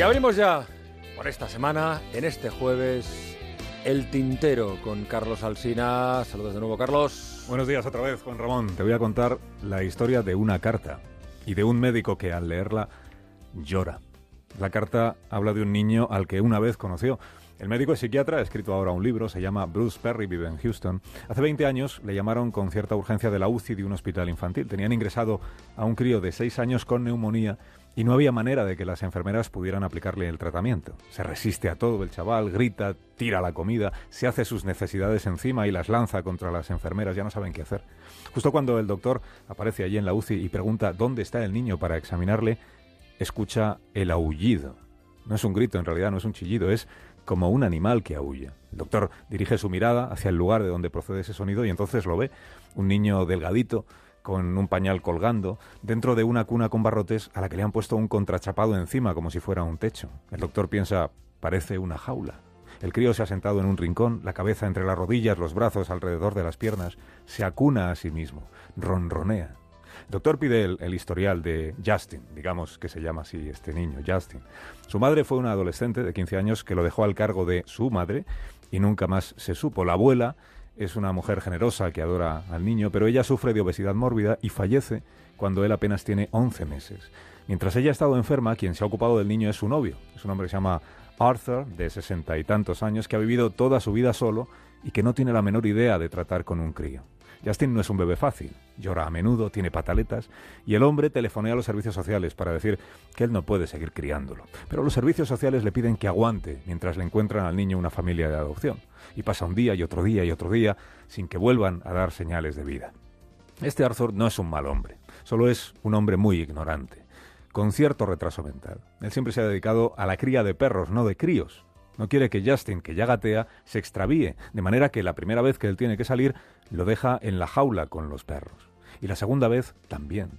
Y abrimos ya por esta semana, en este jueves, el tintero con Carlos Alsina. Saludos de nuevo, Carlos. Buenos días otra vez, Juan Ramón. Te voy a contar la historia de una carta y de un médico que al leerla llora. La carta habla de un niño al que una vez conoció. El médico es psiquiatra, ha escrito ahora un libro, se llama Bruce Perry, vive en Houston. Hace 20 años le llamaron con cierta urgencia de la UCI de un hospital infantil. Tenían ingresado a un crío de 6 años con neumonía y no había manera de que las enfermeras pudieran aplicarle el tratamiento. Se resiste a todo el chaval, grita, tira la comida, se hace sus necesidades encima y las lanza contra las enfermeras, ya no saben qué hacer. Justo cuando el doctor aparece allí en la UCI y pregunta dónde está el niño para examinarle, escucha el aullido. No es un grito, en realidad no es un chillido, es como un animal que aúlla. El doctor dirige su mirada hacia el lugar de donde procede ese sonido y entonces lo ve, un niño delgadito, con un pañal colgando, dentro de una cuna con barrotes a la que le han puesto un contrachapado encima como si fuera un techo. El doctor piensa, parece una jaula. El crío se ha sentado en un rincón, la cabeza entre las rodillas, los brazos alrededor de las piernas, se acuna a sí mismo, ronronea. El doctor pide el, historial de Justin, digamos que se llama así este niño, Justin. Su madre fue una adolescente de 15 años que lo dejó al cargo de su madre y nunca más se supo. La abuela es una mujer generosa que adora al niño, pero ella sufre de obesidad mórbida y fallece cuando él apenas tiene 11 meses. Mientras ella ha estado enferma, quien se ha ocupado del niño es su novio. Es un hombre que se llama Arthur, de sesenta y tantos años, que ha vivido toda su vida solo y que no tiene la menor idea de tratar con un crío. Justin no es un bebé fácil, llora a menudo, tiene pataletas, y el hombre telefonea a los servicios sociales para decir que él no puede seguir criándolo. Pero los servicios sociales le piden que aguante mientras le encuentran al niño una familia de adopción. Y pasa un día y otro día y otro día sin que vuelvan a dar señales de vida. Este Arthur no es un mal hombre, solo es un hombre muy ignorante, con cierto retraso mental. Él siempre se ha dedicado a la cría de perros, no de críos. No quiere que Justin, que ya gatea, se extravíe, de manera que la primera vez que él tiene que salir lo deja en la jaula con los perros. Y la segunda vez también.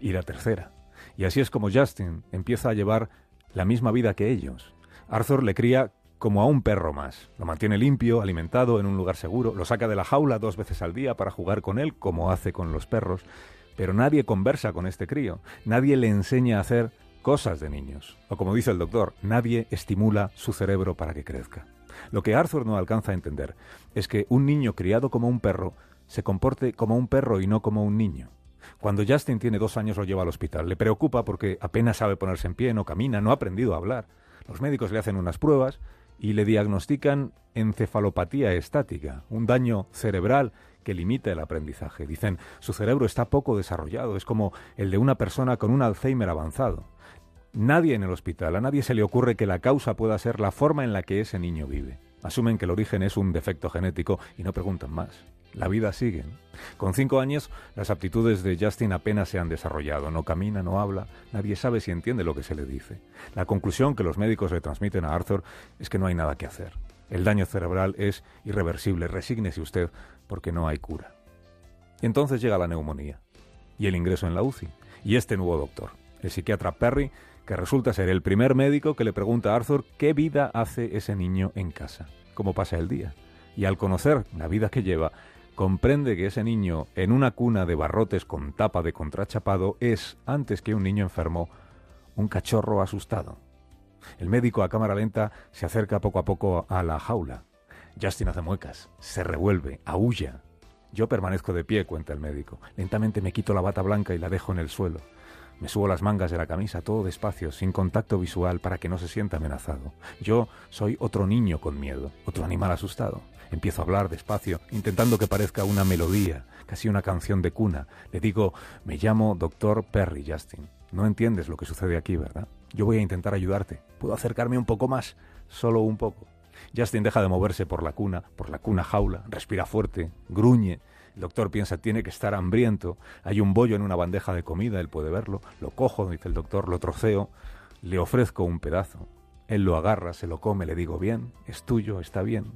Y la tercera. Y así es como Justin empieza a llevar la misma vida que ellos. Arthur le cría como a un perro más. Lo mantiene limpio, alimentado, en un lugar seguro, lo saca de la jaula dos veces al día para jugar con él, como hace con los perros. Pero nadie conversa con este crío, nadie le enseña a hacer cosas de niños. O como dice el doctor, nadie estimula su cerebro para que crezca. Lo que Arthur no alcanza a entender es que un niño criado como un perro se comporte como un perro y no como un niño. Cuando Justin tiene dos años lo lleva al hospital. Le preocupa porque apenas sabe ponerse en pie, no camina, no ha aprendido a hablar. Los médicos le hacen unas pruebas y le diagnostican encefalopatía estática, un daño cerebral que limita el aprendizaje. Dicen, su cerebro está poco desarrollado, es como el de una persona con un Alzheimer avanzado. Nadie en el hospital, a nadie se le ocurre que la causa pueda ser la forma en la que ese niño vive. Asumen que el origen es un defecto genético y no preguntan más. La vida sigue. Con cinco años, las aptitudes de Justin apenas se han desarrollado. No camina, no habla, nadie sabe si entiende lo que se le dice. La conclusión que los médicos le transmiten a Arthur es que no hay nada que hacer. El daño cerebral es irreversible. Resígnese usted porque no hay cura. Y entonces llega la neumonía y el ingreso en la UCI y este nuevo doctor, el psiquiatra Perry, que resulta ser el primer médico que le pregunta a Arthur qué vida hace ese niño en casa, cómo pasa el día. Y al conocer la vida que lleva, comprende que ese niño en una cuna de barrotes con tapa de contrachapado es, antes que un niño enfermo, un cachorro asustado. El médico a cámara lenta se acerca poco a poco a la jaula. Justin hace muecas, se revuelve, aúlla. Yo permanezco de pie, cuenta el médico. Lentamente me quito la bata blanca y la dejo en el suelo. Me subo las mangas de la camisa todo despacio, sin contacto visual, para que no se sienta amenazado. Yo soy otro niño con miedo, otro animal asustado. Empiezo a hablar despacio, intentando que parezca una melodía, casi una canción de cuna. Le digo, me llamo Doctor Perry Justin. No entiendes lo que sucede aquí, ¿verdad? Yo voy a intentar ayudarte. ¿Puedo acercarme un poco más? Solo un poco. Justin deja de moverse por la cuna, por la cuna jaula, respira fuerte, gruñe, el doctor piensa, tiene que estar hambriento. Hay un bollo en una bandeja de comida, él puede verlo. Lo cojo, dice el doctor, lo troceo, le ofrezco un pedazo. Él lo agarra, se lo come, le digo, bien, es tuyo, está bien.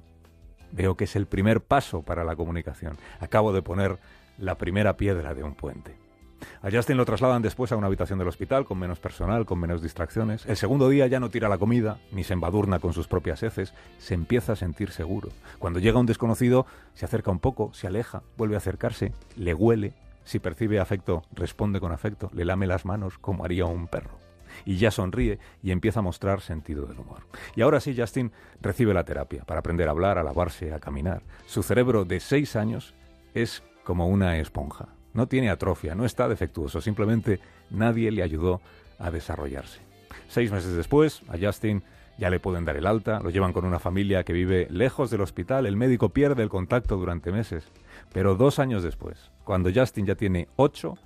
Veo que es el primer paso para la comunicación. Acabo de poner la primera piedra de un puente. A Justin lo trasladan después a una habitación del hospital con menos personal, con menos distracciones. El segundo día ya no tira la comida, ni se embadurna con sus propias heces, se empieza a sentir seguro. Cuando llega un desconocido, se acerca un poco, se aleja, vuelve a acercarse, le huele, si percibe afecto, responde con afecto, le lame las manos como haría un perro. y ya sonríe y empieza a mostrar sentido del humor. Y ahora sí, Justin recibe la terapia para aprender a hablar, a lavarse, a caminar. Su cerebro de seis años es como una esponja. No tiene atrofia, no está defectuoso, simplemente nadie le ayudó a desarrollarse. Seis meses después, a Justin ya le pueden dar el alta, lo llevan con una familia que vive lejos del hospital, el médico pierde el contacto durante meses. Pero dos años después, cuando Justin ya tiene ocho,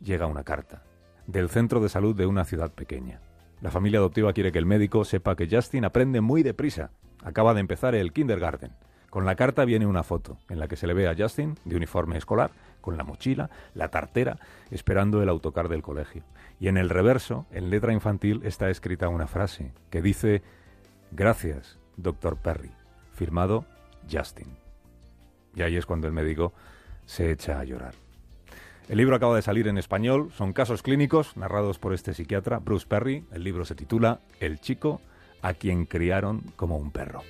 llega una carta del centro de salud de una ciudad pequeña. La familia adoptiva quiere que el médico sepa que Justin aprende muy deprisa. Acaba de empezar el kindergarten. Con la carta viene una foto en la que se le ve a Justin de uniforme escolar, con la mochila, la tartera, esperando el autocar del colegio. Y en el reverso, en letra infantil, está escrita una frase que dice Gracias, doctor Perry. Firmado Justin. Y ahí es cuando el médico se echa a llorar. El libro acaba de salir en español, son casos clínicos narrados por este psiquiatra, Bruce Perry. El libro se titula El chico a quien criaron como un perro.